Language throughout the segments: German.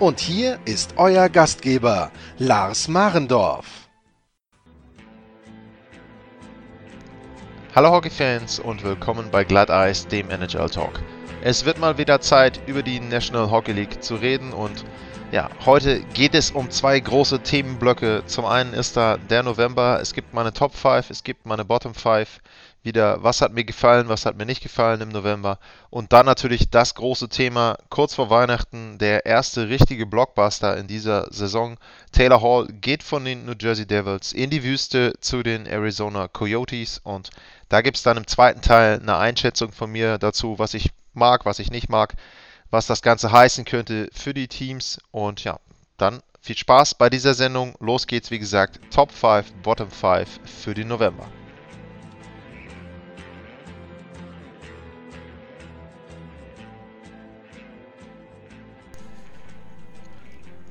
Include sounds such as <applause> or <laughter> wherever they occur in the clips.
Und hier ist euer Gastgeber, Lars Marendorf. Hallo Hockey-Fans und willkommen bei Glatteis, dem NHL Talk. Es wird mal wieder Zeit, über die National Hockey League zu reden und ja, heute geht es um zwei große Themenblöcke. Zum einen ist da der November, es gibt meine Top 5, es gibt meine Bottom 5 wieder, was hat mir gefallen, was hat mir nicht gefallen im November. Und dann natürlich das große Thema, kurz vor Weihnachten, der erste richtige Blockbuster in dieser Saison. Taylor Hall geht von den New Jersey Devils in die Wüste zu den Arizona Coyotes. Und da gibt es dann im zweiten Teil eine Einschätzung von mir dazu, was ich mag, was ich nicht mag, was das Ganze heißen könnte für die Teams. Und ja, dann viel Spaß bei dieser Sendung. Los geht's, wie gesagt, Top 5, Bottom 5 für den November.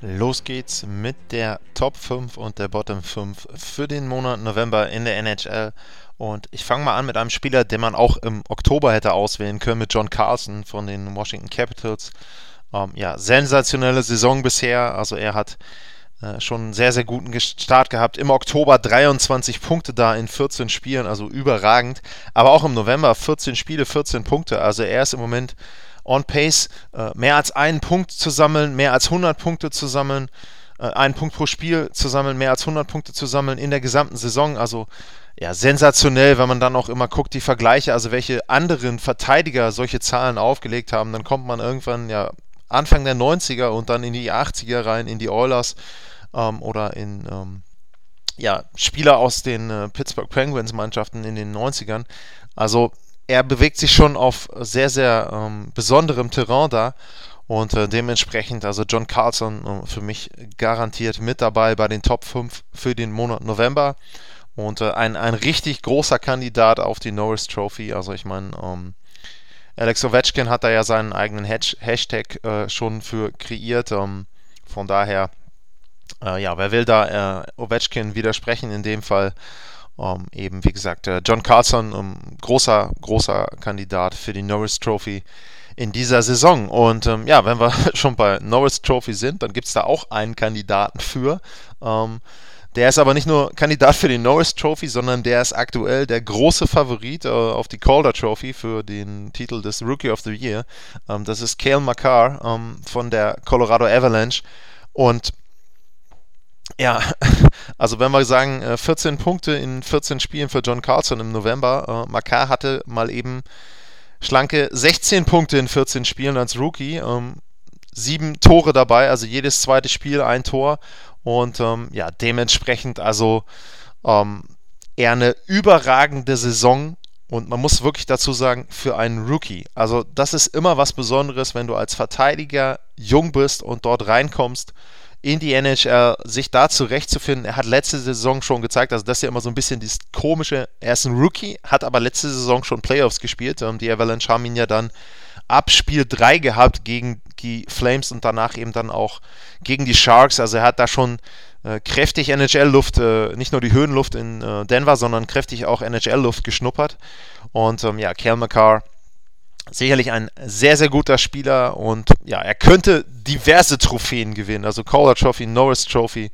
Los geht's mit der Top 5 und der Bottom 5 für den Monat November in der NHL. Und ich fange mal an mit einem Spieler, den man auch im Oktober hätte auswählen können, mit John Carlson von den Washington Capitals. Ähm, ja, sensationelle Saison bisher. Also er hat äh, schon einen sehr, sehr guten Start gehabt. Im Oktober 23 Punkte da in 14 Spielen, also überragend. Aber auch im November 14 Spiele, 14 Punkte. Also er ist im Moment on pace, äh, mehr als einen Punkt zu sammeln, mehr als 100 Punkte zu sammeln, äh, einen Punkt pro Spiel zu sammeln, mehr als 100 Punkte zu sammeln in der gesamten Saison. Also ja, sensationell, wenn man dann auch immer guckt, die Vergleiche, also welche anderen Verteidiger solche Zahlen aufgelegt haben, dann kommt man irgendwann ja Anfang der 90er und dann in die 80er rein, in die Oilers ähm, oder in ähm, ja, Spieler aus den äh, Pittsburgh Penguins Mannschaften in den 90ern. Also er bewegt sich schon auf sehr, sehr ähm, besonderem Terrain da. Und äh, dementsprechend, also John Carlson äh, für mich garantiert mit dabei bei den Top 5 für den Monat November. Und äh, ein, ein richtig großer Kandidat auf die Norris Trophy. Also ich meine, ähm, Alex Ovechkin hat da ja seinen eigenen Hasht Hashtag äh, schon für kreiert. Ähm, von daher, äh, ja, wer will da äh, Ovechkin widersprechen in dem Fall? Um, ähm, eben, wie gesagt, äh, John Carlson, um, großer, großer Kandidat für die Norris Trophy in dieser Saison. Und ähm, ja, wenn wir <laughs> schon bei Norris Trophy sind, dann gibt es da auch einen Kandidaten für. Ähm, der ist aber nicht nur Kandidat für die Norris Trophy, sondern der ist aktuell der große Favorit äh, auf die Calder Trophy für den Titel des Rookie of the Year. Ähm, das ist Cale Makar ähm, von der Colorado Avalanche. Und ja, <laughs> also wenn wir sagen, 14 äh, Punkte in 14 Spielen für John Carlson im November, äh, Makar hatte mal eben schlanke 16 Punkte in 14 Spielen als Rookie, ähm, sieben Tore dabei, also jedes zweite Spiel ein Tor und ähm, ja, dementsprechend also ähm, eher eine überragende Saison und man muss wirklich dazu sagen, für einen Rookie. Also das ist immer was Besonderes, wenn du als Verteidiger jung bist und dort reinkommst in die NHL, sich da zurechtzufinden. Er hat letzte Saison schon gezeigt, also das ist ja immer so ein bisschen das Komische. Er ist ein Rookie, hat aber letzte Saison schon Playoffs gespielt. Ähm, die Avalanche haben ihn ja dann ab Spiel 3 gehabt gegen die Flames und danach eben dann auch gegen die Sharks. Also er hat da schon äh, kräftig NHL-Luft, äh, nicht nur die Höhenluft in äh, Denver, sondern kräftig auch NHL-Luft geschnuppert. Und ähm, ja, Kel McCarr sicherlich ein sehr, sehr guter Spieler und ja, er könnte diverse Trophäen gewinnen, also Calder Trophy, Norris Trophy.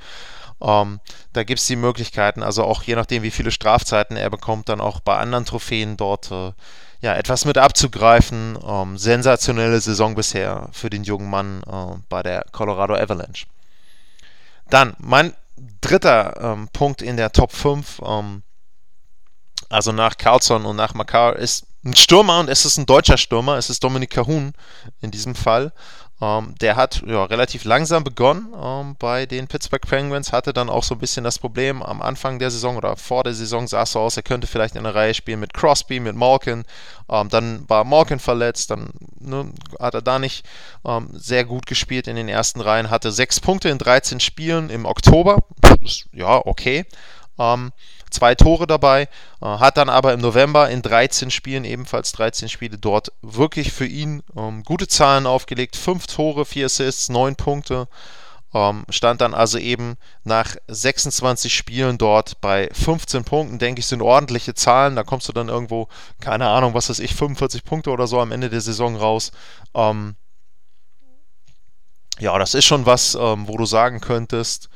Ähm, da gibt es die Möglichkeiten, also auch je nachdem, wie viele Strafzeiten er bekommt, dann auch bei anderen Trophäen dort äh, ja, etwas mit abzugreifen. Ähm, sensationelle Saison bisher für den jungen Mann äh, bei der Colorado Avalanche. Dann mein dritter ähm, Punkt in der Top 5, ähm, also nach Carlson und nach Makar, ist ein Stürmer und es ist ein deutscher Stürmer, es ist Dominik Kahun in diesem Fall. Ähm, der hat ja, relativ langsam begonnen ähm, bei den Pittsburgh Penguins, hatte dann auch so ein bisschen das Problem am Anfang der Saison oder vor der Saison sah es so aus, er könnte vielleicht in einer Reihe spielen mit Crosby, mit Malkin. Ähm, dann war Malkin verletzt, dann ne, hat er da nicht ähm, sehr gut gespielt in den ersten Reihen, hatte sechs Punkte in 13 Spielen im Oktober. ja, okay. Ähm, zwei Tore dabei, äh, hat dann aber im November in 13 Spielen, ebenfalls 13 Spiele dort, wirklich für ihn ähm, gute Zahlen aufgelegt. Fünf Tore, vier Assists, neun Punkte. Ähm, stand dann also eben nach 26 Spielen dort bei 15 Punkten, denke ich, sind ordentliche Zahlen. Da kommst du dann irgendwo, keine Ahnung, was weiß ich, 45 Punkte oder so am Ende der Saison raus. Ähm, ja, das ist schon was, ähm, wo du sagen könntest,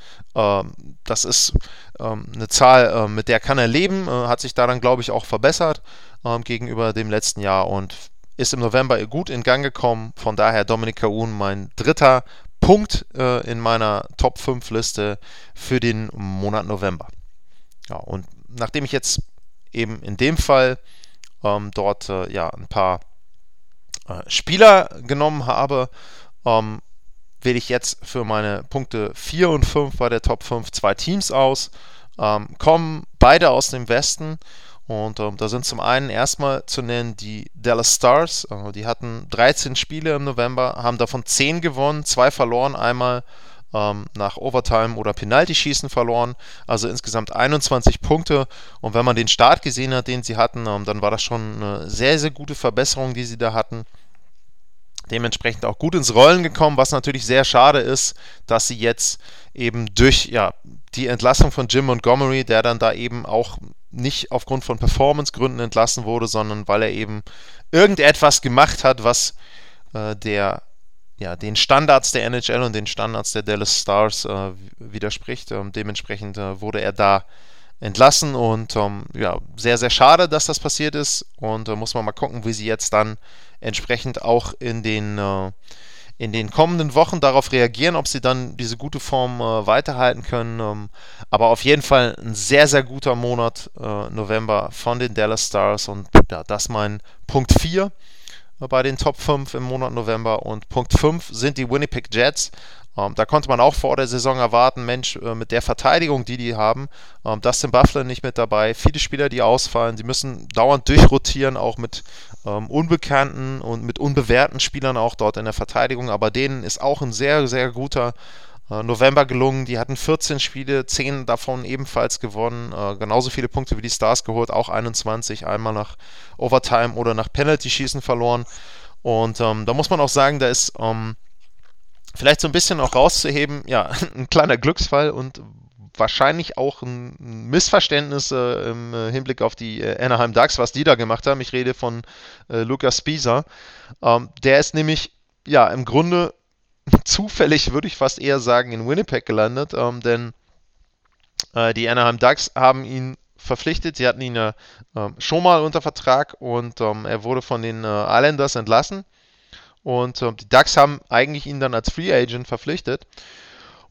das ist ähm, eine Zahl, äh, mit der kann er leben, äh, hat sich da dann, glaube ich, auch verbessert ähm, gegenüber dem letzten Jahr und ist im November gut in Gang gekommen. Von daher Dominik Kaun mein dritter Punkt äh, in meiner Top 5 Liste für den Monat November. Ja, und nachdem ich jetzt eben in dem Fall ähm, dort äh, ja ein paar äh, Spieler genommen habe, ähm, wähle ich jetzt für meine Punkte 4 und 5 bei der Top 5 zwei Teams aus. Ähm, kommen beide aus dem Westen. Und ähm, da sind zum einen erstmal zu nennen die Dallas Stars. Äh, die hatten 13 Spiele im November, haben davon 10 gewonnen, 2 verloren, einmal ähm, nach Overtime oder Penalty-Schießen verloren. Also insgesamt 21 Punkte. Und wenn man den Start gesehen hat, den sie hatten, ähm, dann war das schon eine sehr, sehr gute Verbesserung, die sie da hatten dementsprechend auch gut ins Rollen gekommen, was natürlich sehr schade ist, dass sie jetzt eben durch ja, die Entlassung von Jim Montgomery, der dann da eben auch nicht aufgrund von Performancegründen entlassen wurde, sondern weil er eben irgendetwas gemacht hat, was äh, der ja, den Standards der NHL und den Standards der Dallas Stars äh, widerspricht. Ähm, dementsprechend äh, wurde er da entlassen und ähm, ja, sehr, sehr schade, dass das passiert ist und äh, muss man mal gucken, wie sie jetzt dann entsprechend auch in den, äh, in den kommenden Wochen darauf reagieren, ob sie dann diese gute Form äh, weiterhalten können. Ähm, aber auf jeden Fall ein sehr, sehr guter Monat äh, November von den Dallas Stars und ja, das mein Punkt 4 äh, bei den Top 5 im Monat November und Punkt 5 sind die Winnipeg Jets. Ähm, da konnte man auch vor der Saison erwarten, Mensch, mit der Verteidigung, die die haben, ähm, Dustin Buffalo nicht mit dabei, viele Spieler, die ausfallen, die müssen dauernd durchrotieren, auch mit ähm, unbekannten und mit unbewährten Spielern auch dort in der Verteidigung, aber denen ist auch ein sehr, sehr guter äh, November gelungen. Die hatten 14 Spiele, 10 davon ebenfalls gewonnen, äh, genauso viele Punkte wie die Stars geholt, auch 21, einmal nach Overtime oder nach Penalty-Schießen verloren. Und ähm, da muss man auch sagen, da ist ähm, vielleicht so ein bisschen auch rauszuheben, ja, <laughs> ein kleiner Glücksfall und wahrscheinlich auch ein Missverständnis äh, im äh, Hinblick auf die äh, Anaheim Ducks, was die da gemacht haben. Ich rede von äh, Lukas Spieser. Ähm, der ist nämlich, ja, im Grunde <laughs> zufällig, würde ich fast eher sagen, in Winnipeg gelandet, ähm, denn äh, die Anaheim Ducks haben ihn verpflichtet. Sie hatten ihn ja ähm, schon mal unter Vertrag und ähm, er wurde von den äh, Islanders entlassen. Und äh, die Ducks haben eigentlich ihn dann als Free Agent verpflichtet.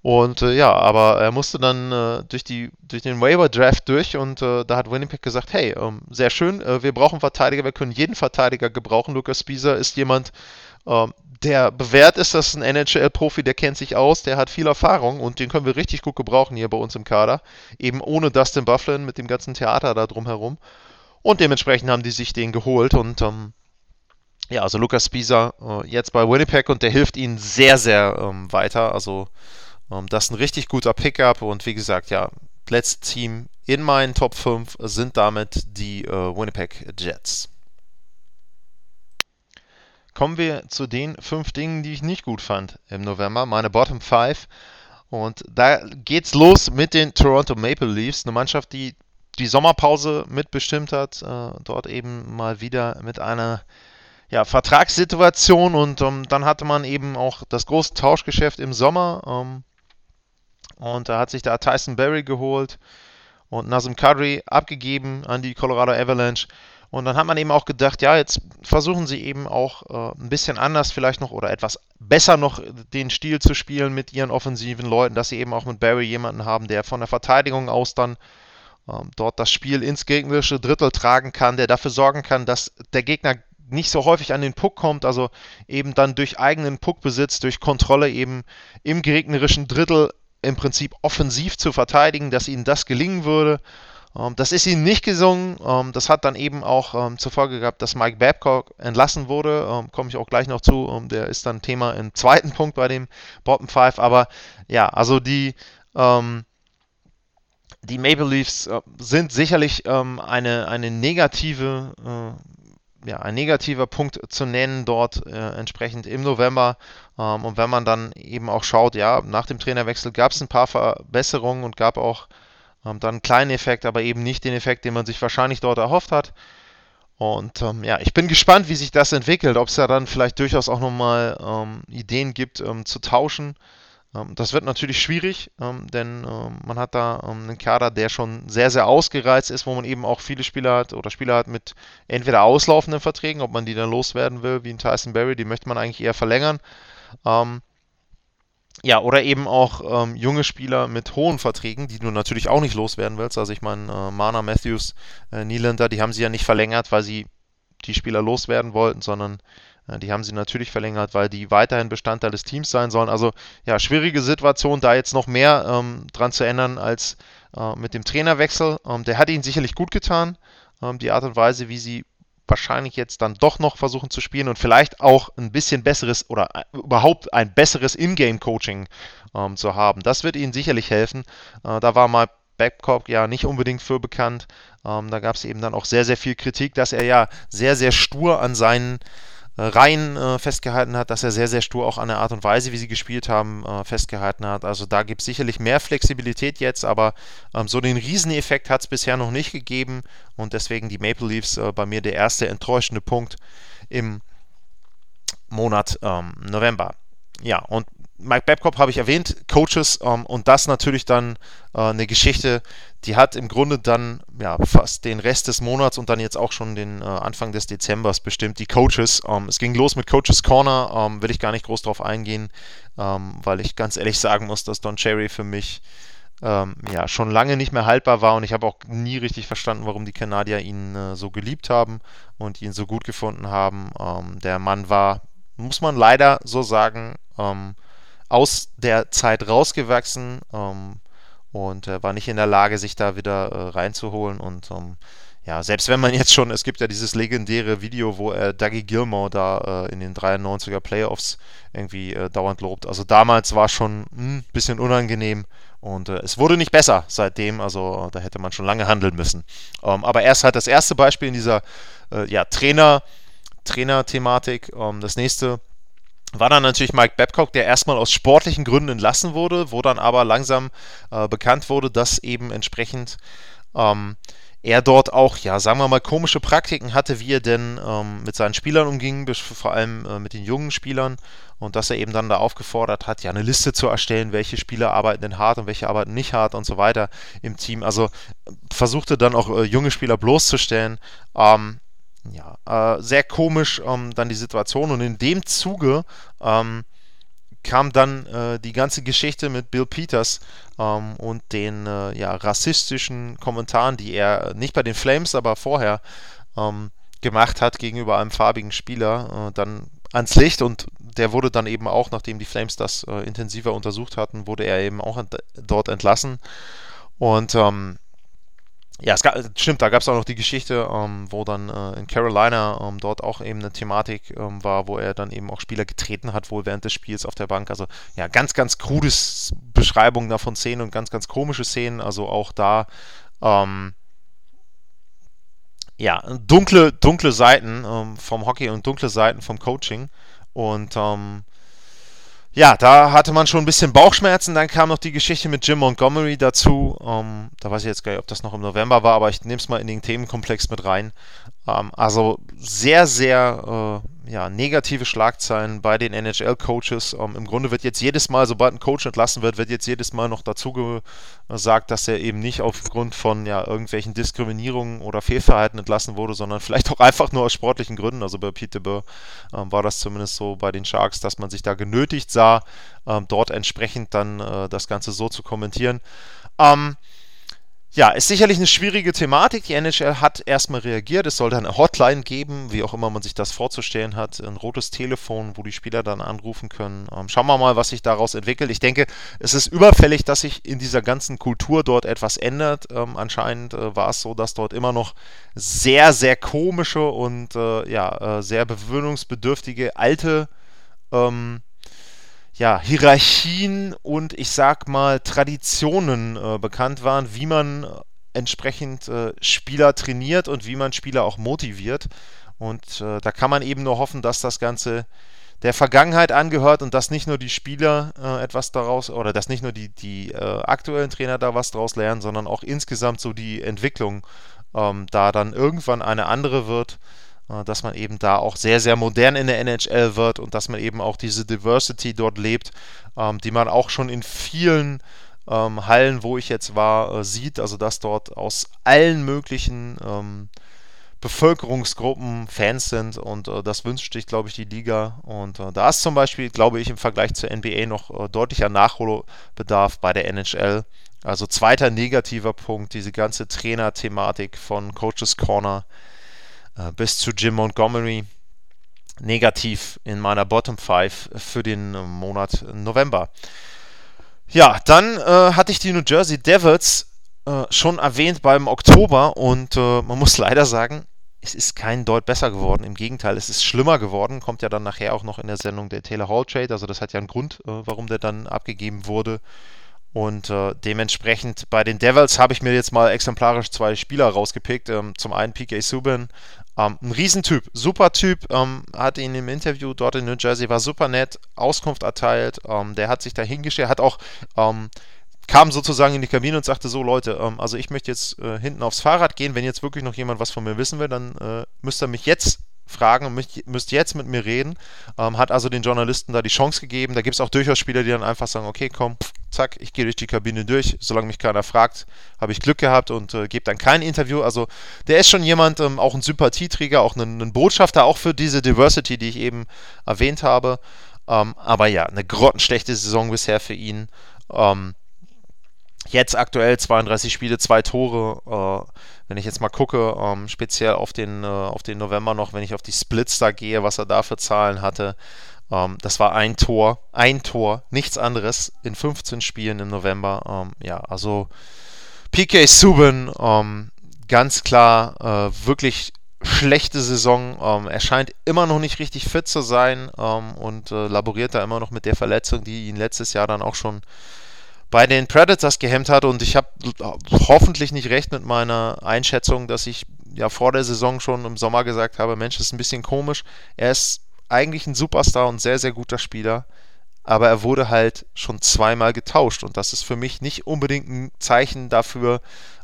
Und äh, ja, aber er musste dann äh, durch, die, durch den Waiver Draft durch und äh, da hat Winnipeg gesagt, hey, ähm, sehr schön, äh, wir brauchen Verteidiger, wir können jeden Verteidiger gebrauchen. Lukas Spieser ist jemand, ähm, der bewährt ist, das ist ein NHL-Profi, der kennt sich aus, der hat viel Erfahrung und den können wir richtig gut gebrauchen hier bei uns im Kader. Eben ohne Dustin Bufflin mit dem ganzen Theater da drumherum. Und dementsprechend haben die sich den geholt und ähm, ja, also Lukas Spieser äh, jetzt bei Winnipeg und der hilft ihnen sehr, sehr ähm, weiter. Also das ist ein richtig guter Pickup und wie gesagt, ja, letztes Team in meinen Top 5 sind damit die äh, Winnipeg Jets. Kommen wir zu den fünf Dingen, die ich nicht gut fand im November, meine Bottom 5. Und da geht's los mit den Toronto Maple Leafs, eine Mannschaft, die die Sommerpause mitbestimmt hat, äh, dort eben mal wieder mit einer ja, Vertragssituation und ähm, dann hatte man eben auch das große Tauschgeschäft im Sommer ähm, und da hat sich da Tyson Berry geholt und Nazem Kadri abgegeben an die Colorado Avalanche. Und dann hat man eben auch gedacht, ja, jetzt versuchen sie eben auch äh, ein bisschen anders vielleicht noch oder etwas besser noch den Stil zu spielen mit ihren offensiven Leuten, dass sie eben auch mit Barry jemanden haben, der von der Verteidigung aus dann ähm, dort das Spiel ins gegnerische Drittel tragen kann, der dafür sorgen kann, dass der Gegner nicht so häufig an den Puck kommt, also eben dann durch eigenen Puckbesitz, durch Kontrolle eben im gegnerischen Drittel im Prinzip offensiv zu verteidigen, dass ihnen das gelingen würde. Ähm, das ist ihnen nicht gesungen. Ähm, das hat dann eben auch ähm, zur Folge gehabt, dass Mike Babcock entlassen wurde. Komme ich auch gleich noch zu. der ist dann Thema im zweiten <laughs> Punkt bei dem Bottom Five. Aber ja, also die, die Maple Leafs äh, sind sicherlich eine, eine negative äh, ja, ein negativer Punkt zu nennen dort äh, entsprechend im November. Ähm, und wenn man dann eben auch schaut, ja, nach dem Trainerwechsel gab es ein paar Verbesserungen und gab auch ähm, dann einen kleinen Effekt, aber eben nicht den Effekt, den man sich wahrscheinlich dort erhofft hat. Und ähm, ja, ich bin gespannt, wie sich das entwickelt, ob es da dann vielleicht durchaus auch nochmal ähm, Ideen gibt ähm, zu tauschen. Ähm, das wird natürlich schwierig, denn man hat da einen Kader, der schon sehr, sehr ausgereizt ist, wo man eben auch viele Spieler hat oder Spieler hat mit entweder auslaufenden Verträgen, ob man die dann loswerden will, wie ein Tyson Berry, die möchte man eigentlich eher verlängern. Ähm, ja, oder eben auch ähm, junge Spieler mit hohen Verträgen, die du natürlich auch nicht loswerden willst. Also ich meine, äh, Mana, Matthews, äh, Nylander, die haben sie ja nicht verlängert, weil sie die Spieler loswerden wollten, sondern äh, die haben sie natürlich verlängert, weil die weiterhin Bestandteil des Teams sein sollen. Also ja, schwierige Situation, da jetzt noch mehr ähm, dran zu ändern als äh, mit dem Trainerwechsel. Ähm, der hat ihnen sicherlich gut getan, ähm, die Art und Weise, wie sie wahrscheinlich jetzt dann doch noch versuchen zu spielen und vielleicht auch ein bisschen besseres oder äh, überhaupt ein besseres Ingame-Coaching ähm, zu haben. Das wird ihnen sicherlich helfen. Äh, da war mal Babcock ja nicht unbedingt für bekannt. Ähm, da gab es eben dann auch sehr, sehr viel Kritik, dass er ja sehr, sehr stur an seinen äh, Reihen äh, festgehalten hat, dass er sehr, sehr stur auch an der Art und Weise, wie sie gespielt haben, äh, festgehalten hat. Also da gibt es sicherlich mehr Flexibilität jetzt, aber ähm, so den Rieseneffekt hat es bisher noch nicht gegeben und deswegen die Maple Leafs äh, bei mir der erste enttäuschende Punkt im Monat ähm, November. Ja, und Mike Babcock habe ich erwähnt, Coaches ähm, und das natürlich dann äh, eine Geschichte, die hat im Grunde dann ja fast den Rest des Monats und dann jetzt auch schon den äh, Anfang des Dezembers bestimmt. Die Coaches, ähm, es ging los mit Coaches Corner, ähm, will ich gar nicht groß drauf eingehen, ähm, weil ich ganz ehrlich sagen muss, dass Don Cherry für mich ähm, ja schon lange nicht mehr haltbar war und ich habe auch nie richtig verstanden, warum die Kanadier ihn äh, so geliebt haben und ihn so gut gefunden haben. Ähm, der Mann war, muss man leider so sagen, aus der Zeit rausgewachsen ähm, und äh, war nicht in der Lage, sich da wieder äh, reinzuholen. Und ähm, ja, selbst wenn man jetzt schon, es gibt ja dieses legendäre Video, wo er Dougie Gilmore da äh, in den 93er Playoffs irgendwie äh, dauernd lobt. Also damals war schon ein hm, bisschen unangenehm und äh, es wurde nicht besser seitdem. Also da hätte man schon lange handeln müssen. Ähm, aber erst halt das erste Beispiel in dieser äh, ja, Trainer, Trainer-Thematik. Ähm, das nächste war dann natürlich Mike Babcock, der erstmal aus sportlichen Gründen entlassen wurde, wo dann aber langsam äh, bekannt wurde, dass eben entsprechend ähm, er dort auch, ja, sagen wir mal, komische Praktiken hatte, wie er denn ähm, mit seinen Spielern umging, vor allem äh, mit den jungen Spielern und dass er eben dann da aufgefordert hat, ja, eine Liste zu erstellen, welche Spieler arbeiten denn hart und welche arbeiten nicht hart und so weiter im Team. Also versuchte dann auch äh, junge Spieler bloßzustellen. Ähm, ja, äh, sehr komisch ähm, dann die Situation. Und in dem Zuge ähm, kam dann äh, die ganze Geschichte mit Bill Peters ähm, und den äh, ja, rassistischen Kommentaren, die er nicht bei den Flames, aber vorher ähm, gemacht hat gegenüber einem farbigen Spieler, äh, dann ans Licht. Und der wurde dann eben auch, nachdem die Flames das äh, intensiver untersucht hatten, wurde er eben auch ent dort entlassen. Und ähm, ja, es gab, stimmt, da gab es auch noch die Geschichte, ähm, wo dann äh, in Carolina ähm, dort auch eben eine Thematik ähm, war, wo er dann eben auch Spieler getreten hat, wohl während des Spiels auf der Bank. Also ja, ganz, ganz krudes Beschreibung davon Szenen und ganz, ganz komische Szenen. Also auch da ähm, ja, dunkle, dunkle Seiten ähm, vom Hockey und dunkle Seiten vom Coaching. Und ähm, ja, da hatte man schon ein bisschen Bauchschmerzen. Dann kam noch die Geschichte mit Jim Montgomery dazu. Ähm, da weiß ich jetzt gar nicht, ob das noch im November war, aber ich nehme es mal in den Themenkomplex mit rein. Ähm, also sehr, sehr äh, ja, negative Schlagzeilen bei den NHL-Coaches. Ähm, Im Grunde wird jetzt jedes Mal, sobald ein Coach entlassen wird, wird jetzt jedes Mal noch dazu gesagt, dass er eben nicht aufgrund von ja, irgendwelchen Diskriminierungen oder Fehlverhalten entlassen wurde, sondern vielleicht auch einfach nur aus sportlichen Gründen. Also bei Peter Burr ähm, war das zumindest so bei den Sharks, dass man sich da genötigt sah, ähm, dort entsprechend dann äh, das Ganze so zu kommentieren. Ähm, ja, ist sicherlich eine schwierige Thematik. Die NHL hat erstmal reagiert. Es sollte eine Hotline geben, wie auch immer man sich das vorzustellen hat. Ein rotes Telefon, wo die Spieler dann anrufen können. Ähm, schauen wir mal, was sich daraus entwickelt. Ich denke, es ist überfällig, dass sich in dieser ganzen Kultur dort etwas ändert. Ähm, anscheinend äh, war es so, dass dort immer noch sehr, sehr komische und äh, ja, äh, sehr bewöhnungsbedürftige alte ähm, ja, Hierarchien und ich sag mal Traditionen äh, bekannt waren, wie man entsprechend äh, Spieler trainiert und wie man Spieler auch motiviert. Und äh, da kann man eben nur hoffen, dass das Ganze der Vergangenheit angehört und dass nicht nur die Spieler äh, etwas daraus oder dass nicht nur die, die äh, aktuellen Trainer da was daraus lernen, sondern auch insgesamt so die Entwicklung ähm, da dann irgendwann eine andere wird äh, dass man eben da auch sehr, sehr modern in der NHL wird und dass man eben auch diese Diversity dort lebt, ähm, die man auch schon in vielen ähm, Hallen, wo ich jetzt war, äh, sieht. Also dass dort aus allen möglichen ähm, Bevölkerungsgruppen Fans sind und äh, das wünscht sich, glaube ich, die Liga. Und äh, da ist zum Beispiel, glaube ich, im Vergleich zur NBA noch äh, deutlicher Nachholbedarf bei der NHL. Also zweiter negativer Punkt, diese ganze Trainer-Thematik von Coaches Corner äh, bis zu Jim Montgomery negativ in meiner Bottom 5 für den Monat November. Ja, dann äh, hatte ich die New Jersey Devils äh, schon erwähnt beim Oktober und äh, man muss <laughs> leider sagen, es ist kein Deut besser geworden. Im Gegenteil, es ist schlimmer geworden. Kommt ja dann nachher auch noch in der Sendung der Taylor Hall Trade. Also das hat ja einen Grund, äh, warum der dann abgegeben wurde. Und äh, dementsprechend bei den Devils habe ich mir jetzt mal exemplarisch zwei Spieler rausgepickt. Ähm, zum einen PK Subban, ähm, ein Riesentyp, super Typ, ähm, hat ihn im Interview dort in New Jersey, war super nett, Auskunft erteilt, ähm, der hat sich da hingestellt, hat auch ähm, kam sozusagen in die Kabine und sagte so, Leute, ähm, also ich möchte jetzt äh, hinten aufs Fahrrad gehen, wenn jetzt wirklich noch jemand was von mir wissen will, dann äh, müsst ihr mich jetzt fragen und müsst, müsst jetzt mit mir reden. Ähm, hat also den Journalisten da die Chance gegeben. Da gibt es auch durchaus Spieler, die dann einfach sagen, okay, komm, zack, ich gehe durch die Kabine durch. Solange mich keiner fragt, habe ich Glück gehabt und äh, gebe dann kein Interview. Also der ist schon jemand, ähm, auch ein Sympathieträger, auch ein, ein, Botschafter, auch für diese Diversity, die ich eben erwähnt habe. Ähm, aber ja, eine grottenschlechte Saison bisher für ihn. Ähm, Jetzt aktuell 32 Spiele, zwei Tore. Äh, wenn ich jetzt mal gucke, ähm, speziell auf den, äh, auf den November noch, wenn ich auf die Splits da gehe, was er da für Zahlen hatte, ähm, das war ein Tor, ein Tor, nichts anderes in 15 Spielen im November. Ähm, ja, also PK Subban, ähm, ganz klar, äh, wirklich schlechte Saison. Ähm, er scheint immer noch nicht richtig fit zu sein ähm, und äh, laboriert da immer noch mit der Verletzung, die ihn letztes Jahr dann auch schon bei den Predators gehemmt hat und ich habe hoffentlich nicht recht mit meiner Einschätzung, dass ich ja vor der Saison schon im Sommer gesagt habe, Mensch, das ist ein bisschen komisch. Er ist eigentlich ein Superstar und sehr, sehr guter Spieler, aber er wurde halt schon zweimal getauscht und das ist für mich nicht unbedingt ein Zeichen dafür,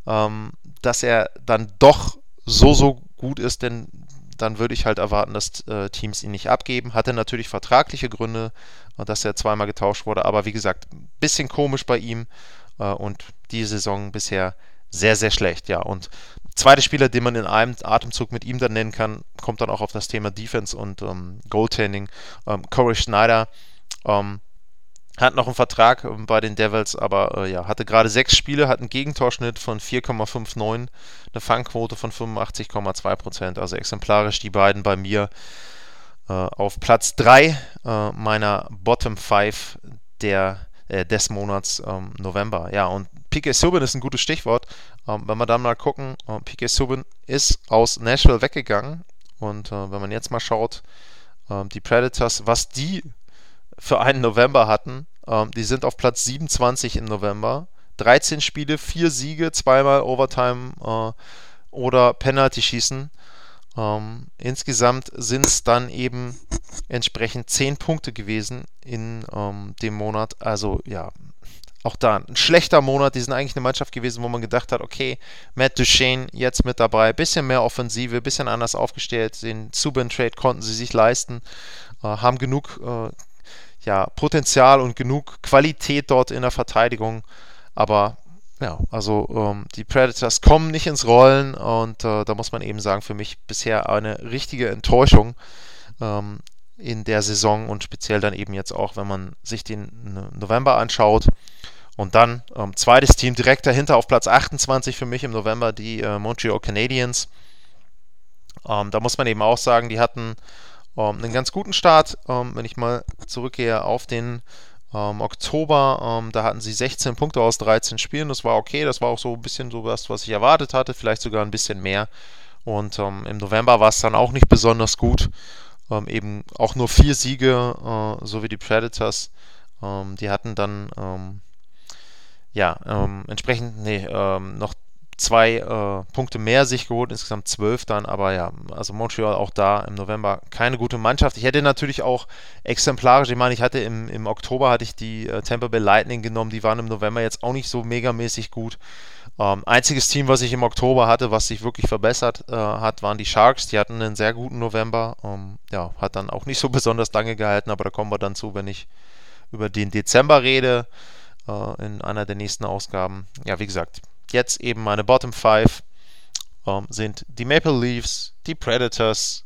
ähm, dass er dann doch so, so gut ist, denn dann würde ich halt erwarten, dass äh, Teams ihn nicht abgeben. Hatte natürlich vertragliche Gründe, äh, dass er zweimal getauscht wurde, aber wie gesagt, ein bisschen komisch bei ihm äh, und die Saison bisher sehr, sehr schlecht, ja. Und zweiter Spieler, den man in einem Atemzug mit ihm dann nennen kann, kommt dann auch auf das Thema Defense und ähm, Goaltending. Ähm, Corey Schneider, ähm, hat noch einen Vertrag ähm, bei den Devils, aber äh, ja, hatte gerade sechs Spiele, hat einen Gegentorschnitt von 4,59, eine Fangquote von 85,2%, also exemplarisch die beiden bei mir äh, auf Platz 3 äh, meiner Bottom 5 der, äh, des Monats ähm, November. Ja, und PK Subban ist ein gutes Stichwort. Ähm, wenn wir dann mal gucken, äh, PK Subban ist aus Nashville weggegangen und äh, wenn man jetzt mal schaut, ähm, die Predators, was die für einen November hatten. Ähm, die sind auf Platz 27 im November. 13 Spiele, 4 Siege, zweimal Overtime äh, oder Penalty schießen. Ähm, insgesamt sind es dann eben entsprechend 10 Punkte gewesen in ähm, dem Monat. Also ja, auch da ein schlechter Monat. Die sind eigentlich eine Mannschaft gewesen, wo man gedacht hat, okay, Matt Duchesne jetzt mit dabei, bisschen mehr Offensive, bisschen anders aufgestellt. Den Subban Trade konnten sie sich leisten, äh, haben genug äh, ja, Potenzial und genug Qualität dort in der Verteidigung. Aber ja, also ähm, die Predators kommen nicht ins Rollen und äh, da muss man eben sagen, für mich bisher eine richtige Enttäuschung ähm, in der Saison und speziell dann eben jetzt auch, wenn man sich den November anschaut. Und dann ähm, zweites Team direkt dahinter auf Platz 28 für mich im November, die äh, Montreal Canadiens. Ähm, da muss man eben auch sagen, die hatten ähm, einen ganz guten Start. Ähm, wenn ich mal zurückgehe auf den ähm, Oktober, ähm, da hatten sie 16 Punkte aus 13 Spielen. Das war okay. Das war auch so ein bisschen so was, was ich erwartet hatte. Vielleicht sogar ein bisschen mehr. Und im November war es dann auch nicht besonders gut. eben auch nur vier Siege, äh, so wie die Predators. die hatten dann ja, ähm, entsprechend, nee, ähm, noch zwei äh, Punkte mehr sich geholt, insgesamt zwölf dann, aber ja, also Montreal auch da im November keine gute Mannschaft. Ich hätte natürlich auch exemplarisch, ich meine, ich hatte im, im Oktober hatte ich die äh, Tampa Bay Lightning genommen, die waren im November jetzt auch nicht so megamäßig gut. Ähm, einziges Team, was ich im Oktober hatte, was sich wirklich verbessert äh, hat, waren die Sharks. Die hatten einen sehr guten November. Ähm, ja, hat dann auch nicht so <laughs> besonders lange gehalten, aber da kommen wir dann zu, wenn ich über den Dezember rede äh, in einer der nächsten Ausgaben. Ja, wie gesagt, jetzt eben meine Bottom 5 ähm, sind die Maple Leafs, die Predators,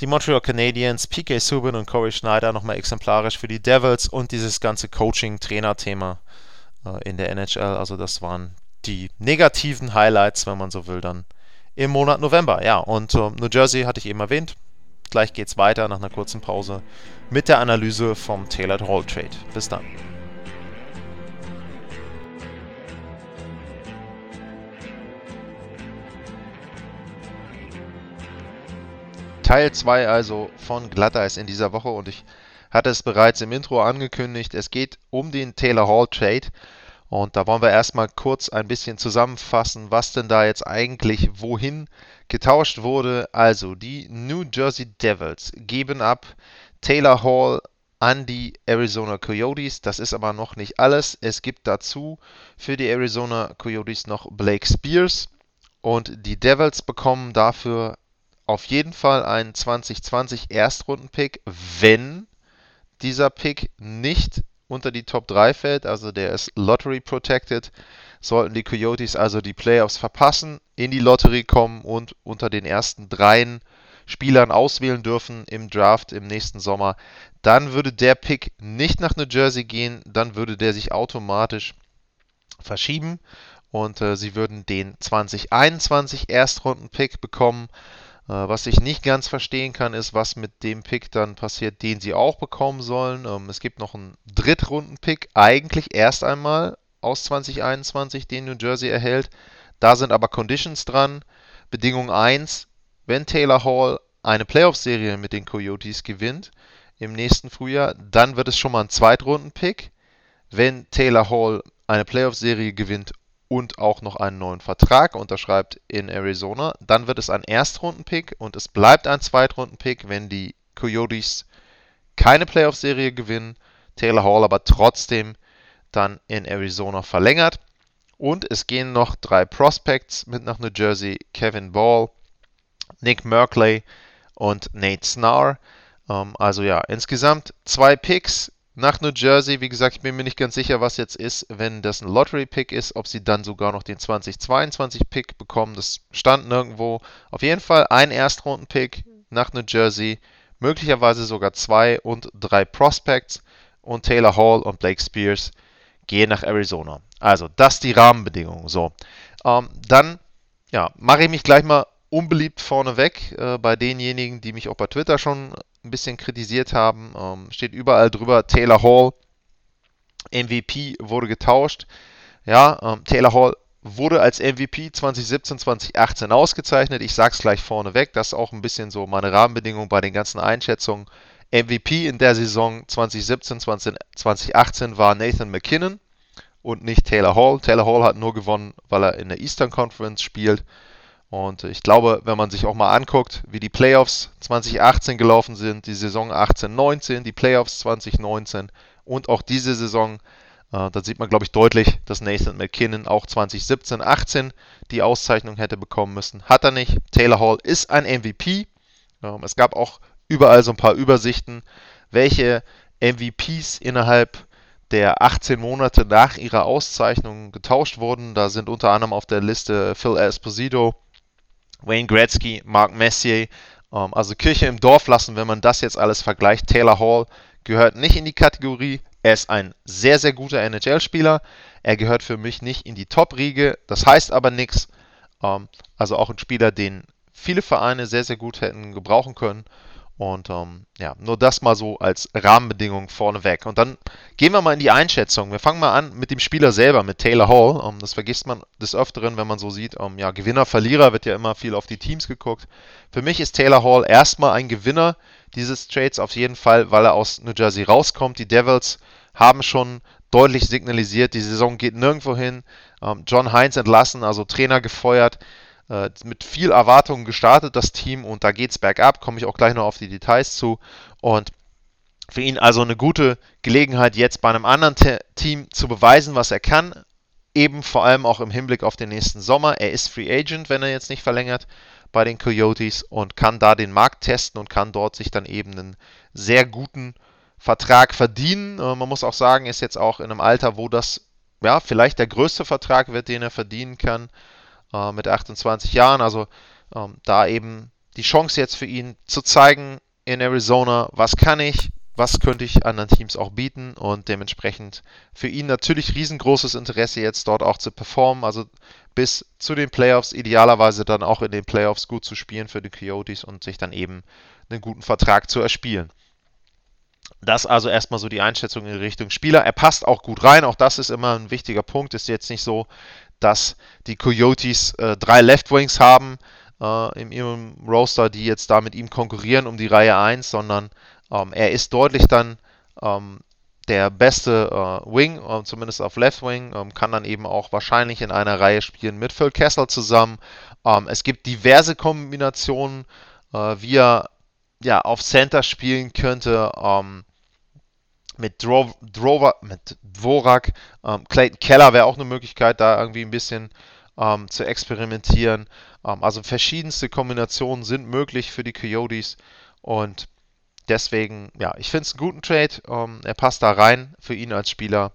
die Montreal Canadiens, PK Subban und Corey Schneider nochmal exemplarisch für die Devils und dieses ganze Coaching-Trainer-Thema äh, in der NHL. Also das waren die negativen Highlights, wenn man so will, dann im Monat November. Ja, und äh, New Jersey hatte ich eben erwähnt. Gleich geht's weiter nach einer kurzen Pause mit der Analyse vom Taylor Hall Trade. Bis dann. Teil 2 also von Glatteis in dieser Woche und ich hatte es bereits im Intro angekündigt. Es geht um den Taylor Hall Trade und da wollen wir erstmal kurz ein bisschen zusammenfassen, was denn da jetzt eigentlich wohin getauscht wurde. Also die New Jersey Devils geben ab Taylor Hall an die Arizona Coyotes. Das ist aber noch nicht alles. Es gibt dazu für die Arizona Coyotes noch Blake Spears und die Devils bekommen dafür auf jeden Fall einen 2020 Erstrunden-Pick, wenn dieser Pick nicht unter die Top 3 fällt, also der ist Lottery Protected, sollten die Coyotes also die Playoffs verpassen, in die Lottery kommen und unter den ersten dreien Spielern auswählen dürfen im Draft im nächsten Sommer, dann würde der Pick nicht nach New Jersey gehen, dann würde der sich automatisch verschieben und äh, sie würden den 2021 Erstrunden-Pick bekommen. Äh, was ich nicht ganz verstehen kann, ist, was mit dem Pick dann passiert, den sie auch bekommen sollen. Ähm, es gibt noch einen Drittrunden-Pick, eigentlich erst einmal aus 2021, den New Jersey erhält. Da sind aber Conditions dran. Bedingung 1, wenn Taylor Hall eine Playoff-Serie mit den Coyotes gewinnt im nächsten Frühjahr, dann wird es schon mal ein Zweitrunden-Pick. Wenn Taylor Hall eine Playoff-Serie gewinnt und auch noch einen neuen Vertrag unterschreibt in Arizona, dann wird es ein Erstrunden-Pick und es bleibt ein Zweitrunden-Pick, wenn die Coyotes keine Playoff-Serie gewinnen, Taylor Hall aber trotzdem dann in Arizona verlängert. Und es gehen noch drei Prospects mit nach New Jersey: Kevin Ball, Nick Merkley und Nate Snar. Ähm, also ja, insgesamt zwei Picks nach New Jersey. Wie gesagt, ich bin mir nicht ganz sicher, was jetzt ist, wenn das ein Lottery-Pick ist, ob sie dann sogar noch den 2022-Pick bekommen. Das stand nirgendwo. Auf jeden Fall ein Erstrunden-Pick nach New Jersey, möglicherweise sogar zwei und drei Prospects und Taylor Hall und Blake Spears gehen nach Arizona. Also, das die Rahmenbedingungen. So, ähm, dann ja, mache ich mich gleich mal unbeliebt vorneweg äh, bei denjenigen, die mich auch bei Twitter schon ein bisschen kritisiert haben. Ähm, steht überall drüber, Taylor Hall, MVP wurde getauscht. Ja, ähm, Taylor Hall wurde als MVP 2017, 2018 ausgezeichnet. Ich sage es gleich vorneweg, das ist auch ein bisschen so meine Rahmenbedingung bei den ganzen Einschätzungen. MVP in der Saison 2017, 20, 2018 war Nathan McKinnon und nicht Taylor Hall. Taylor Hall hat nur gewonnen, weil er in der Eastern Conference spielt. Und ich glaube, wenn man sich auch mal anguckt, wie die Playoffs 2018 gelaufen sind, die Saison 18-19, die Playoffs 2019 und auch diese Saison, äh, da sieht man, glaube ich, deutlich, dass Nathan McKinnon auch 2017-18 die Auszeichnung hätte bekommen müssen. Hat er nicht. Taylor Hall ist ein MVP. Ähm, es gab auch überall so ein paar Übersichten, welche MVPs innerhalb der 18 Monate nach ihrer Auszeichnung getauscht wurden. Da sind unter anderem auf der Liste Phil Esposito, Wayne Gretzky, Mark Messier, ähm, also Kirche im Dorf lassen, wenn man das jetzt alles vergleicht. Taylor Hall gehört nicht in die Kategorie Er ist ein sehr, sehr guter NHL-Spieler. Er gehört für mich nicht in die Top-Riege. Das heißt aber nichts. Ähm, also auch ein Spieler, den viele Vereine sehr, sehr gut hätten gebrauchen können. Und ähm, ja, nur das mal so als Rahmenbedingung vorneweg. Und dann gehen wir mal in die Einschätzung. Wir fangen mal an mit dem Spieler selber, mit Taylor Hall. Ähm, das vergisst man des Öfteren, wenn man so sieht. Ähm, ja, Gewinner, Verlierer wird ja immer viel auf die Teams geguckt. Für mich ist Taylor Hall erstmal ein Gewinner dieses Trades auf jeden Fall, weil er aus New Jersey rauskommt. Die Devils haben schon deutlich signalisiert, die Saison geht nirgendwo hin. Ähm, John Heinz entlassen, also Trainer gefeuert äh, mit viel Erwartungen gestartet, das Team, und da geht es bergab, komme ich auch gleich noch auf die Details zu. Und für ihn also eine gute Gelegenheit, jetzt bei einem anderen Te Team zu beweisen, was er kann. Eben vor allem auch im Hinblick auf den nächsten Sommer. Er ist Free Agent, wenn er jetzt nicht verlängert bei den Coyotes und kann da den Markt testen und kann dort sich dann eben einen sehr guten Vertrag verdienen. Äh, man muss auch sagen, ist jetzt auch in einem Alter, wo das ja vielleicht der größte Vertrag wird, den er verdienen kann äh, mit 28 Jahren. Also ähm, da eben die Chance jetzt für ihn zu zeigen in Arizona, was kann ich, was könnte ich anderen Teams auch bieten und dementsprechend für ihn natürlich riesengroßes Interesse jetzt dort auch zu performen, also bis zu den Playoffs, idealerweise dann auch in den Playoffs gut zu spielen für die Coyotes und sich dann eben einen guten Vertrag zu erspielen. Das also erstmal so die Einschätzung in Richtung Spieler. Er passt auch gut rein, auch das ist immer ein wichtiger Punkt. Ist jetzt nicht so, dass die Coyotes äh, drei Left Wings haben äh, in ihrem Roster, die jetzt da mit ihm konkurrieren um die Reihe 1, sondern ähm, er ist deutlich dann ähm, der beste äh, Wing, äh, zumindest auf Left Wing, ähm, kann dann eben auch wahrscheinlich in einer Reihe spielen mit Phil Kessel zusammen. Ähm, es gibt diverse Kombinationen, äh, wie er ja, auf Center spielen könnte. Ähm, mit, Dro Drover, mit Dvorak. Ähm, Clayton Keller wäre auch eine Möglichkeit, da irgendwie ein bisschen ähm, zu experimentieren. Ähm, also verschiedenste Kombinationen sind möglich für die Coyotes und deswegen, ja, ich finde es einen guten Trade. Ähm, er passt da rein für ihn als Spieler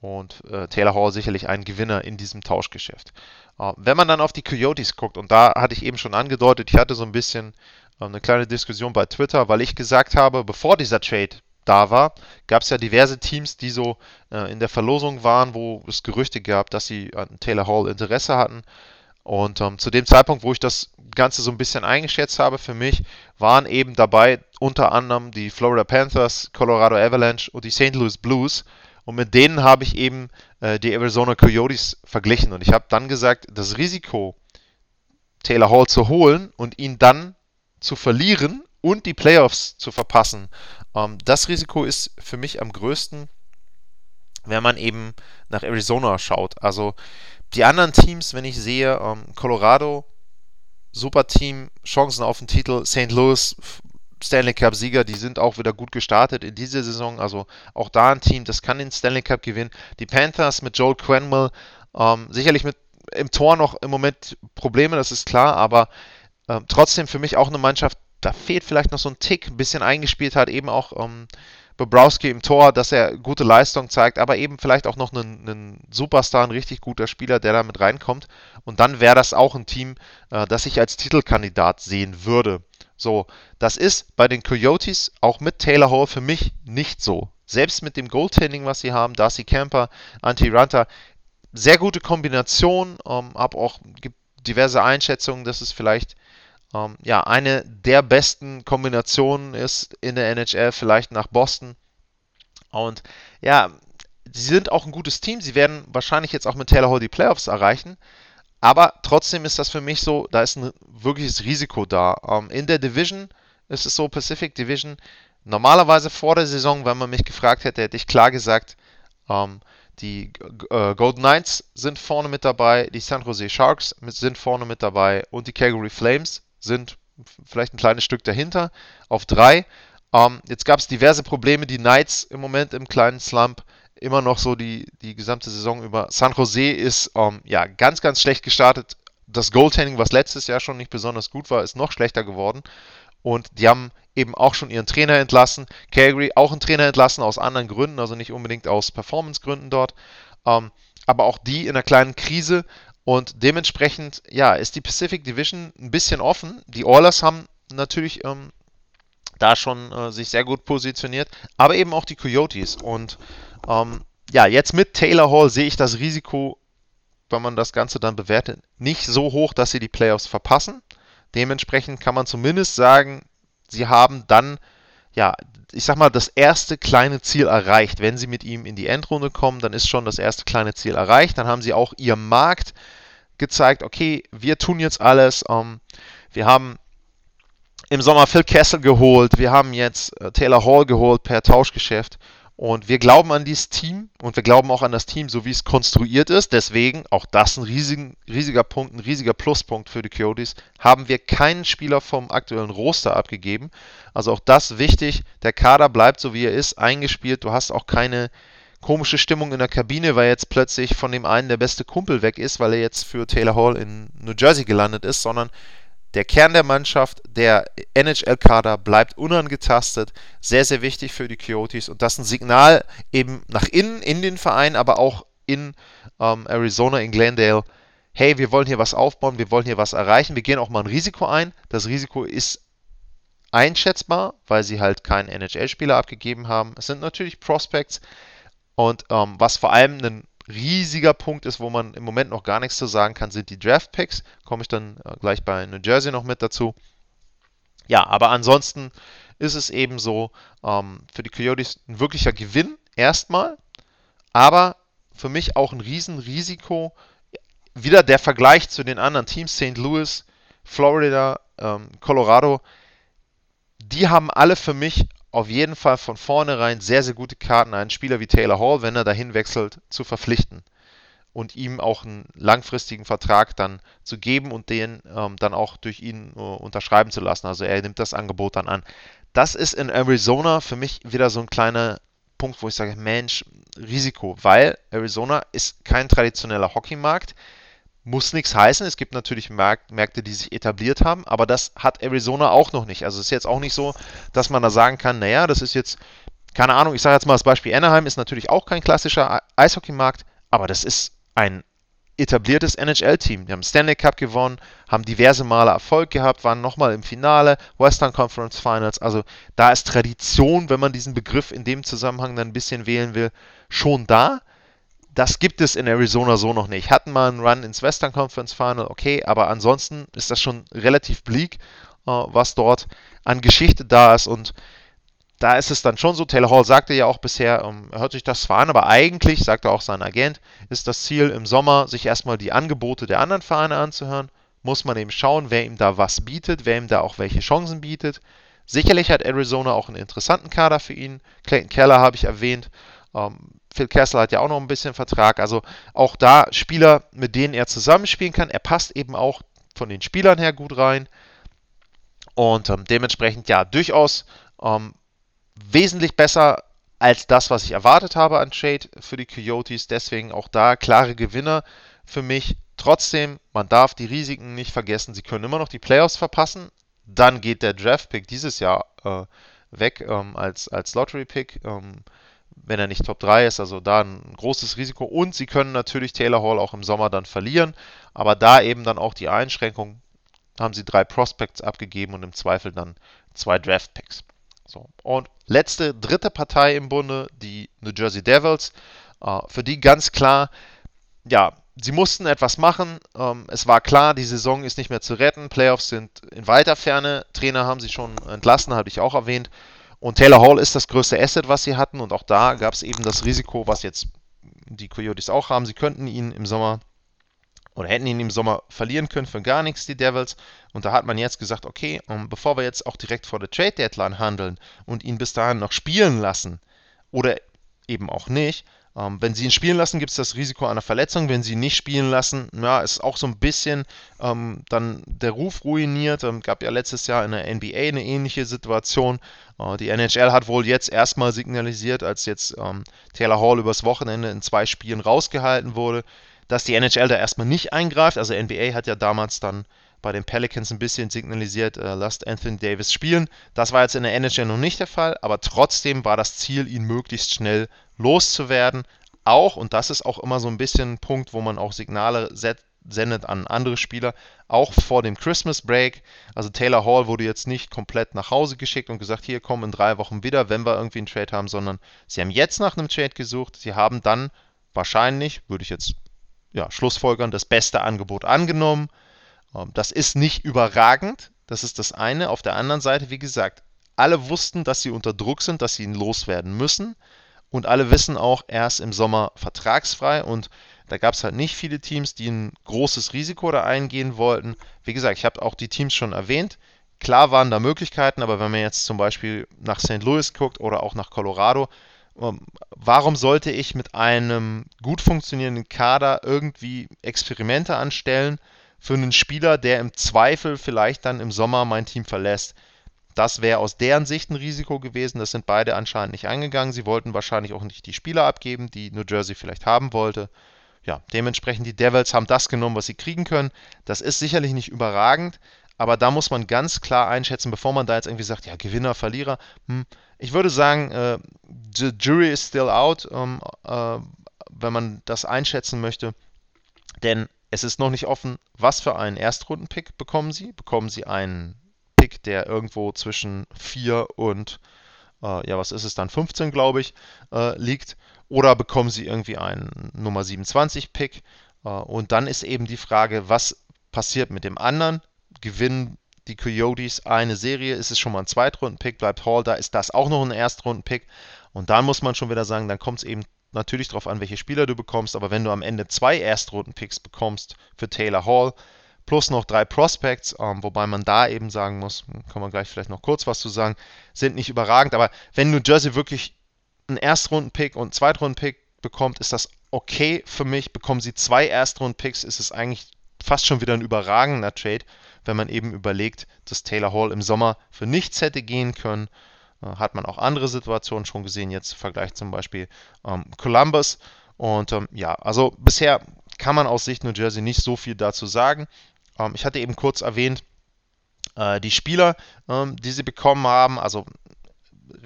und äh, Taylor Hall sicherlich ein Gewinner in diesem Tauschgeschäft. Äh, wenn man dann auf die Coyotes guckt, und da hatte ich eben schon angedeutet, ich hatte so ein bisschen äh, eine kleine Diskussion bei Twitter, weil ich gesagt habe, bevor dieser Trade da war, gab es ja diverse Teams, die so äh, in der Verlosung waren, wo es Gerüchte gab, dass sie an Taylor Hall Interesse hatten. Und ähm, zu dem Zeitpunkt, wo ich das Ganze so ein bisschen eingeschätzt habe für mich, waren eben dabei unter anderem die Florida Panthers, Colorado Avalanche und die St. Louis Blues. Und mit denen habe ich eben äh, die Arizona Coyotes verglichen. Und ich habe dann gesagt, das Risiko, Taylor Hall zu holen und ihn dann zu verlieren und die Playoffs zu verpassen, das Risiko ist für mich am größten, wenn man eben nach Arizona schaut. Also die anderen Teams, wenn ich sehe, ähm, Colorado, super Team, Chancen auf den Titel, St. Louis, Stanley Cup Sieger, die sind auch wieder gut gestartet in dieser Saison. Also auch da ein Team, das kann den Stanley Cup gewinnen. Die Panthers mit Joel Quenwell, ähm, sicherlich mit im Tor noch im Moment Probleme, das ist klar, aber ähm, trotzdem für mich auch eine Mannschaft, da fehlt vielleicht noch so ein Tick, ein bisschen eingespielt hat, eben auch ähm, Bobrowski im Tor, dass er gute Leistung zeigt, aber eben vielleicht auch noch einen, einen Superstar, ein richtig guter Spieler, der da mit reinkommt. Und dann wäre das auch ein Team, äh, das ich als Titelkandidat sehen würde. So, das ist bei den Coyotes auch mit Taylor Hall für mich nicht so. Selbst mit dem Goaltending, was sie haben, Darcy Camper, Antti Ranta, sehr gute Kombination. Ähm, hab auch gibt diverse Einschätzungen, dass es vielleicht ähm, ja, eine der besten Kombinationen ist in der NHL, vielleicht nach Boston. Und ja, sie sind auch ein gutes Team. Sie werden wahrscheinlich jetzt auch mit Taylor Hall die Playoffs erreichen. Aber trotzdem ist das für mich so, da ist ein wirkliches Risiko da. Ähm, in der Division ist es so, Pacific Division, normalerweise vor der Saison, wenn man mich gefragt hätte, hätte ich klar gesagt, ähm, die äh, Golden Knights sind vorne mit dabei, die San Jose Sharks sind vorne mit dabei und die Calgary Flames sind vielleicht ein kleines Stück dahinter auf drei. Ähm, jetzt gab es diverse Probleme. Die Knights im Moment im kleinen Slump immer noch so die, die gesamte Saison über. San Jose ist ähm, ja ganz, ganz schlecht gestartet. Das Goaltending, was letztes Jahr schon nicht besonders gut war, ist noch schlechter geworden. Und die haben eben auch schon ihren Trainer entlassen. Calgary auch einen Trainer entlassen aus anderen Gründen, also nicht unbedingt aus Performance-Gründen dort. Ähm, aber auch die in einer kleinen Krise und dementsprechend, ja, ist die Pacific Division ein bisschen offen. Die Oilers haben natürlich ähm, da schon äh, sich sehr gut positioniert, aber eben auch die Coyotes. Und ähm, ja, jetzt mit Taylor Hall sehe ich das Risiko, wenn man das Ganze dann bewertet, nicht so hoch, dass sie die Playoffs verpassen. Dementsprechend kann man zumindest sagen, sie haben dann, ja, ich sag mal, das erste kleine Ziel erreicht. Wenn sie mit ihm in die Endrunde kommen, dann ist schon das erste kleine Ziel erreicht. Dann haben sie auch ihrem Markt gezeigt, okay, wir tun jetzt alles. Ähm, wir haben im Sommer Phil Kessel geholt, wir haben jetzt äh, Taylor Hall geholt per Tauschgeschäft und wir glauben an dieses Team und wir glauben auch an das Team, so wie es konstruiert ist. Deswegen, auch das ein riesigen, riesiger Punkt, ein riesiger Pluspunkt für die Coyotes, haben wir keinen Spieler vom aktuellen Roster abgegeben. Also auch das wichtig. Der Kader bleibt so wie er ist, eingespielt. Du hast auch keine komische Stimmung in der Kabine, weil jetzt plötzlich von dem einen der beste Kumpel weg ist, weil er jetzt für Taylor Hall in New Jersey gelandet ist, sondern der Kern der Mannschaft, der NHL-Kader bleibt unangetastet. Sehr, sehr wichtig für die Coyotes. Und das ist ein Signal eben nach innen, in den Verein, aber auch in ähm, Arizona, in Glendale. Hey, wir wollen hier was aufbauen, wir wollen hier was erreichen. Wir gehen auch mal ein Risiko ein. Das Risiko ist einschätzbar, weil sie halt keinen NHL-Spieler abgegeben haben. Es sind natürlich Prospects. Und ähm, was vor allem ein riesiger Punkt ist, wo man im Moment noch gar nichts zu sagen kann, sind die Draft Picks. Komme ich dann äh, gleich bei New Jersey noch mit dazu. Ja, aber ansonsten ist es eben so ähm, für die Coyotes ein wirklicher Gewinn erstmal, aber für mich auch ein Riesenrisiko. Wieder der Vergleich zu den anderen Teams, St. Louis, Florida, ähm, Colorado, die haben alle für mich auf jeden Fall von vornherein sehr, sehr gute Karten, einen Spieler wie Taylor Hall, wenn er dahin wechselt, zu verpflichten und ihm auch einen langfristigen Vertrag dann zu geben und den ähm, dann auch durch ihn äh, unterschreiben zu lassen. Also er nimmt das Angebot dann an. Das ist in Arizona für mich wieder so ein kleiner Punkt, wo ich sage, Mensch, Risiko, weil Arizona ist kein traditioneller Hockeymarkt muss nichts heißen. Es gibt natürlich Märkte, die sich etabliert haben, aber das hat Arizona auch noch nicht. Also es ist jetzt auch nicht so, dass man da sagen kann, naja, das ist jetzt, keine Ahnung, ich sage jetzt mal das Beispiel Anaheim ist natürlich auch kein klassischer Eishockeymarkt, aber das ist ein etabliertes NHL-Team. Die haben Stanley Cup gewonnen, haben diverse Male Erfolg gehabt, waren nochmal im Finale, Western Conference Finals. Also da ist Tradition, wenn man diesen Begriff in dem Zusammenhang dann ein bisschen wählen will, schon da. Das gibt es in Arizona so noch nicht. Hatten mal einen Run ins Western Conference Final, okay, aber ansonsten ist das schon relativ bleak, äh, was dort an Geschichte da ist und da ist es dann schon so, Taylor Hall sagte ja auch bisher, ähm, hört sich das zwar an, aber eigentlich, sagte auch sein Agent, ist das Ziel im Sommer, sich erstmal die Angebote der anderen Vereine anzuhören. Muss man eben schauen, wer ihm da was bietet, wer ihm da auch welche Chancen bietet. Sicherlich hat Arizona auch einen interessanten Kader für ihn. Clayton Keller habe ich erwähnt. Ähm, Phil Kessler hat ja auch noch ein bisschen Vertrag. Also auch da Spieler, mit denen er zusammenspielen kann. Er passt eben auch von den Spielern her gut rein. Und ähm, dementsprechend ja durchaus ähm, wesentlich besser als das, was ich erwartet habe an Trade für die Coyotes. Deswegen auch da klare Gewinner für mich. Trotzdem, man darf die Risiken nicht vergessen. Sie können immer noch die Playoffs verpassen. Dann geht der Draft-Pick dieses Jahr äh, weg ähm, als, als Lottery-Pick. Ähm, wenn er nicht Top 3 ist. Also da ein großes Risiko. Und sie können natürlich Taylor Hall auch im Sommer dann verlieren. Aber da eben dann auch die Einschränkung, haben sie drei Prospects abgegeben und im Zweifel dann zwei Draft Picks. So. Und letzte, dritte Partei im Bunde, die New Jersey Devils. Äh, für die ganz klar, ja, sie mussten etwas machen. Ähm, es war klar, die Saison ist nicht mehr zu retten. Playoffs sind in weiter Ferne. Trainer haben sie schon entlassen, habe ich auch erwähnt. Und Taylor Hall ist das größte Asset, was sie hatten. Und auch da gab es eben das Risiko, was jetzt die Coyotes auch haben. Sie könnten ihn im Sommer oder hätten ihn im Sommer verlieren können für gar nichts, die Devils. Und da hat man jetzt gesagt, okay, ähm, bevor wir jetzt auch direkt vor der Trade Deadline handeln und ihn bis dahin noch spielen lassen oder eben auch nicht, ähm, wenn sie ihn spielen lassen, gibt es das Risiko einer Verletzung. Wenn sie ihn nicht spielen lassen, ja, ist auch so ein bisschen ähm, dann der Ruf ruiniert. Ähm, gab ja letztes Jahr in der NBA eine ähnliche Situation. Äh, die NHL hat wohl jetzt erstmal signalisiert, als jetzt ähm, Taylor Hall übers Wochenende in zwei Spielen rausgehalten wurde, dass die NHL da erstmal nicht eingreift. Also NBA hat ja damals dann bei den Pelicans ein bisschen signalisiert, äh, lasst Anthony Davis spielen. Das war jetzt in der NHL noch nicht der Fall, aber trotzdem war das Ziel, ihn möglichst schnell loszuwerden. Auch, und das ist auch immer so ein bisschen ein Punkt, wo man auch Signale set sendet an andere Spieler, auch vor dem Christmas Break. Also Taylor Hall wurde jetzt nicht komplett nach Hause geschickt und gesagt, hier komm in drei Wochen wieder, wenn wir irgendwie einen Trade haben, sondern sie haben jetzt nach einem Trade gesucht. Sie haben dann wahrscheinlich, würde ich jetzt ja, schlussfolgern, das beste Angebot angenommen. Ähm, das ist nicht überragend, das ist das eine. Auf der anderen Seite, wie gesagt, alle wussten, dass sie unter Druck sind, dass sie ihn loswerden müssen. Und alle wissen auch, er ist im Sommer vertragsfrei und da gab es halt nicht viele Teams, die ein großes Risiko da eingehen wollten. Wie gesagt, ich habe auch die Teams schon erwähnt. Klar waren da Möglichkeiten, aber wenn man jetzt zum Beispiel nach St. Louis guckt oder auch nach Colorado, ähm, warum sollte ich mit einem gut funktionierenden Kader irgendwie Experimente anstellen für einen Spieler, der im Zweifel vielleicht dann im Sommer mein Team verlässt? Das wäre aus deren Sicht ein Risiko gewesen. Das sind beide anscheinend nicht eingegangen. Sie wollten wahrscheinlich auch nicht die Spieler abgeben, die New Jersey vielleicht haben wollte. Ja, dementsprechend die Devils haben das genommen, was sie kriegen können. Das ist sicherlich nicht überragend, aber da muss man ganz klar einschätzen, bevor man da jetzt irgendwie sagt, ja, Gewinner, Verlierer. Hm, ich würde sagen, äh, the jury is still out, ähm, äh, wenn man das einschätzen möchte. Denn es ist noch nicht offen, was für einen Erstrundenpick bekommen sie. Bekommen sie einen Pick, der irgendwo zwischen 4 und, äh, ja, was ist es dann, 15, glaube ich, äh, liegt. Oder bekommen sie irgendwie einen Nummer 27 Pick. Äh, und dann ist eben die Frage, was passiert mit dem anderen? Gewinnen die Coyotes eine Serie? Ist es schon mal ein Zweitrunden-Pick? Bleibt Hall da? Ist das auch noch ein Erstrunden-Pick? Und dann muss man schon wieder sagen, dann kommt es eben natürlich darauf an, welche Spieler du bekommst. Aber wenn du am Ende zwei Erstrunden-Picks bekommst für Taylor Hall, plus noch drei Prospects, ähm, wobei man da eben sagen muss, kann man gleich vielleicht noch kurz was zu sagen, sind nicht überragend, aber wenn New Jersey wirklich einen Erstrunden-Pick und einen Zweitrunden-Pick bekommt, ist das okay für mich. Bekommen sie zwei Erstrunden-Picks, ist es eigentlich fast schon wieder ein überragender Trade, wenn man eben überlegt, dass Taylor Hall im Sommer für nichts hätte gehen können. Äh, hat man auch andere Situationen schon gesehen, jetzt im Vergleich zum Beispiel ähm, Columbus. Und ähm, ja, also bisher kann man aus Sicht New Jersey nicht so viel dazu sagen. Ähm, ich hatte eben kurz erwähnt, äh, die Spieler, ähm, die sie bekommen haben, also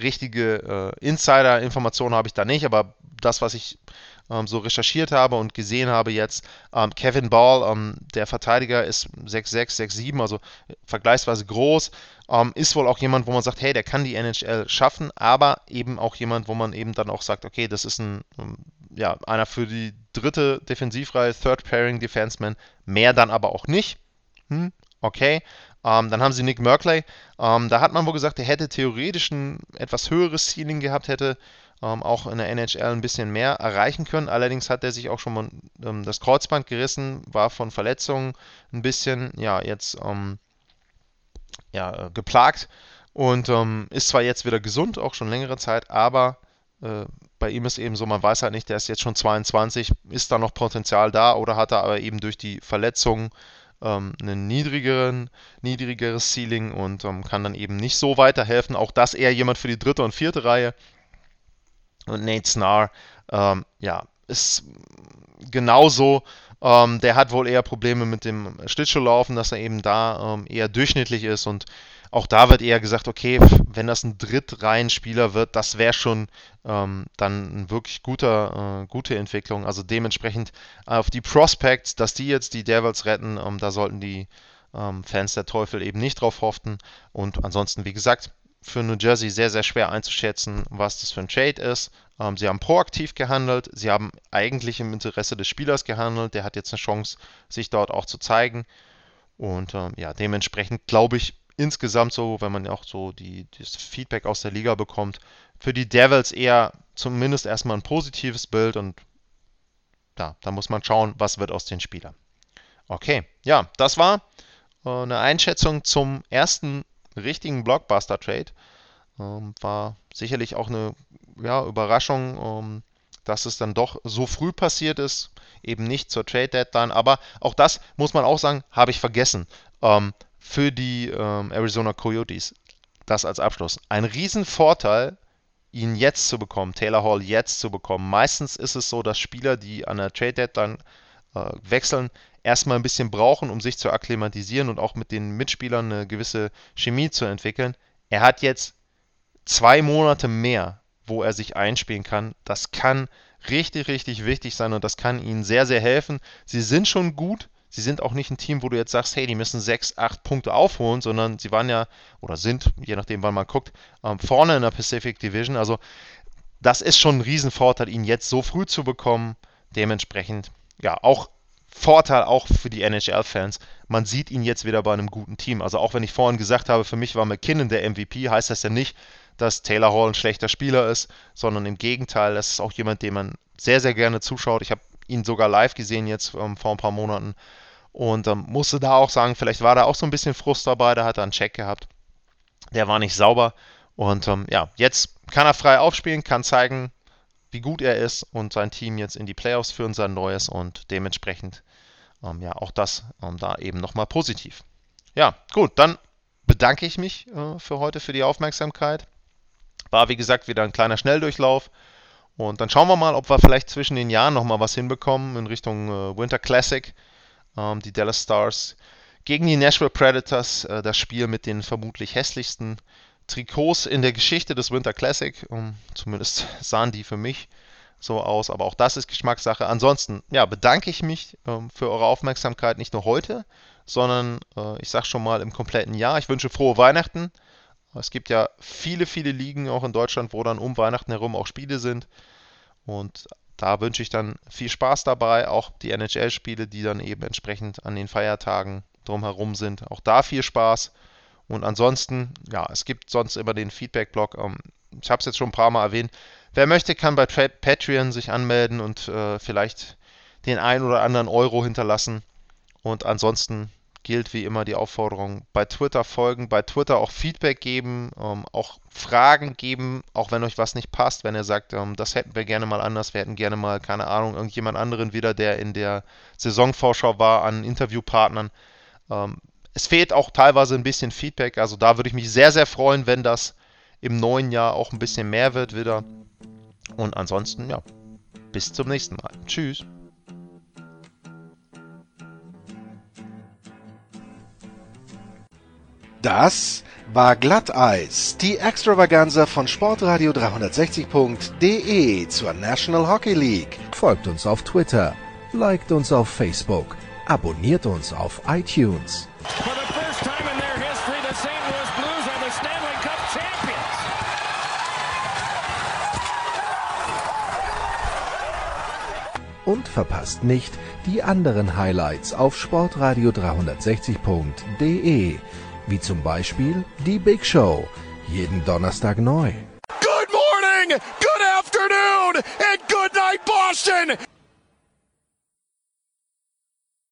richtige äh, Insider-Informationen habe ich da nicht, aber das, was ich ähm, so recherchiert habe und gesehen habe jetzt, ähm, Kevin Ball, ähm, der Verteidiger, ist 6'6, 6'7, also vergleichsweise groß, ähm, ist wohl auch jemand, wo man sagt, hey, der kann die NHL schaffen, aber eben auch jemand, wo man eben dann auch sagt, okay, das ist ein, ähm, ja, einer für die dritte Defensivreihe, Third Pairing Defenseman, mehr dann aber auch nicht. Hm, okay. Ähm, dann haben sie Nick Merkley. Ähm, da hat man wohl gesagt, er hätte theoretisch ein etwas höheres Ceiling gehabt, hätte ähm, auch in der NHL ein bisschen mehr erreichen können. Allerdings hat er sich auch schon mal ähm, das Kreuzband gerissen, war von Verletzungen ein bisschen, ja, jetzt ähm, ja, äh, geplagt und ähm, ist zwar jetzt wieder gesund, auch schon längere Zeit, aber äh, bei ihm ist eben so, man weiß halt nicht, der ist jetzt schon 22, ist da noch Potenzial da oder hat er aber eben durch die Verletzungen ähm, ein niedrigeren, niedrigeres Ceiling und ähm, kann dann eben nicht so weiterhelfen. Auch das eher jemand für die dritte und vierte Reihe. Und Nate Snar, ähm, ja, ist genauso. Ähm, der hat wohl eher Probleme mit dem Schlittschuhlaufen, dass er eben da ähm, eher durchschnittlich ist und auch da wird eher gesagt, okay, wenn das ein Drittreihenspieler wird, das wäre schon ähm, dann eine wirklich guter, äh, gute Entwicklung. Also dementsprechend auf die Prospects, dass die jetzt die Devils retten, ähm, da sollten die ähm, Fans der Teufel eben nicht drauf hoffen. Und ansonsten, wie gesagt, für New Jersey sehr, sehr schwer einzuschätzen, was das für ein Trade ist. Ähm, sie haben proaktiv gehandelt, sie haben eigentlich im Interesse des Spielers gehandelt, der hat jetzt eine Chance, sich dort auch zu zeigen. Und ähm, ja, dementsprechend glaube ich, insgesamt so, wenn man auch so die, das Feedback aus der Liga bekommt, für die Devils eher zumindest erstmal ein positives Bild und ja, da muss man schauen, was wird aus den Spielern. Okay, ja, das war äh, eine Einschätzung zum ersten richtigen Blockbuster-Trade. Ähm, war sicherlich auch eine ja, Überraschung, ähm, dass es dann doch so früh passiert ist, eben nicht zur Trade Deadline. Aber auch das muss man auch sagen, habe ich vergessen. Ähm, für die ähm, Arizona Coyotes. Das als Abschluss. Ein Riesenvorteil, ihn jetzt zu bekommen, Taylor Hall jetzt zu bekommen. Meistens ist es so, dass Spieler, die an der Trade Deadline äh, wechseln, erstmal ein bisschen brauchen, um sich zu akklimatisieren und auch mit den Mitspielern eine gewisse Chemie zu entwickeln. Er hat jetzt zwei Monate mehr, wo er sich einspielen kann. Das kann richtig, richtig wichtig sein und das kann ihnen sehr, sehr helfen. Sie sind schon gut, sie sind auch nicht ein Team, wo du jetzt sagst, hey, die müssen sechs, acht Punkte aufholen, sondern sie waren ja oder sind, je nachdem, wann man guckt, ähm, vorne in der Pacific Division. Also das ist schon ein Riesenvorteil, ihn jetzt so früh zu bekommen. Dementsprechend, ja, auch Vorteil auch für die NHL-Fans. Man sieht ihn jetzt wieder bei einem guten Team. Also auch wenn ich vorhin gesagt habe, für mich war McKinnon der MVP, heißt das ja nicht, dass Taylor Hall ein schlechter Spieler ist, sondern im Gegenteil, das ist auch jemand, dem man sehr, sehr gerne zuschaut. Ich habe ihn sogar live gesehen jetzt ähm, vor ein paar Monaten und ähm, musste da auch sagen, vielleicht war da auch so ein bisschen Frust dabei, da hat er einen Check gehabt. Der war nicht sauber und ähm, ja, jetzt kann er frei aufspielen, kann zeigen, wie gut er ist und sein Team jetzt in die Playoffs führen, sein neues und dementsprechend ähm, ja auch das ähm, da eben nochmal positiv. Ja, gut, dann bedanke ich mich äh, für heute für die Aufmerksamkeit. War wie gesagt wieder ein kleiner Schnelldurchlauf. Und dann schauen wir mal, ob wir vielleicht zwischen den Jahren nochmal was hinbekommen in Richtung äh, Winter Classic. Ähm, die Dallas Stars gegen die Nashville Predators. Äh, das Spiel mit den vermutlich hässlichsten Trikots in der Geschichte des Winter Classic. Um, zumindest sahen die für mich so aus, aber auch das ist Geschmackssache. Ansonsten, ja, bedanke ich mich ähm, für eure Aufmerksamkeit nicht nur heute, sondern äh, ich sage schon mal im kompletten Jahr. Ich wünsche frohe Weihnachten. Es gibt ja viele, viele Ligen auch in Deutschland, wo dann um Weihnachten herum auch Spiele sind. Und da wünsche ich dann viel Spaß dabei, auch die NHL-Spiele, die dann eben entsprechend an den Feiertagen drumherum sind. Auch da viel Spaß. Und ansonsten, ja, es gibt sonst immer den Feedback-Blog. Ähm, ich habe es jetzt schon ein paar Mal erwähnt. Wer möchte, kann bei Patreon sich anmelden und äh, vielleicht den ein oder anderen Euro hinterlassen. Und ansonsten gilt wie immer die Aufforderung, bei Twitter folgen, bei Twitter auch Feedback geben, ähm, auch Fragen geben, auch wenn euch was nicht passt, wenn ihr sagt, ähm, das hätten wir gerne mal anders, wir hätten gerne mal, keine Ahnung, irgendjemand anderen wieder, der in der Saisonvorschau war, an Interviewpartnern. Ähm, es fehlt auch teilweise ein bisschen Feedback. Also da würde ich mich sehr, sehr freuen, wenn das im neuen Jahr auch ein bisschen mehr wird wieder. Und ansonsten, ja, bis zum nächsten Mal. Tschüss. Das war Glatteis, die Extravaganza von Sportradio 360.de zur National Hockey League. Folgt uns auf Twitter, liked uns auf Facebook, abonniert uns auf iTunes. Und verpasst nicht die anderen Highlights auf sportradio360.de, wie zum Beispiel die Big Show, jeden Donnerstag neu. Good morning, good afternoon and good night Boston!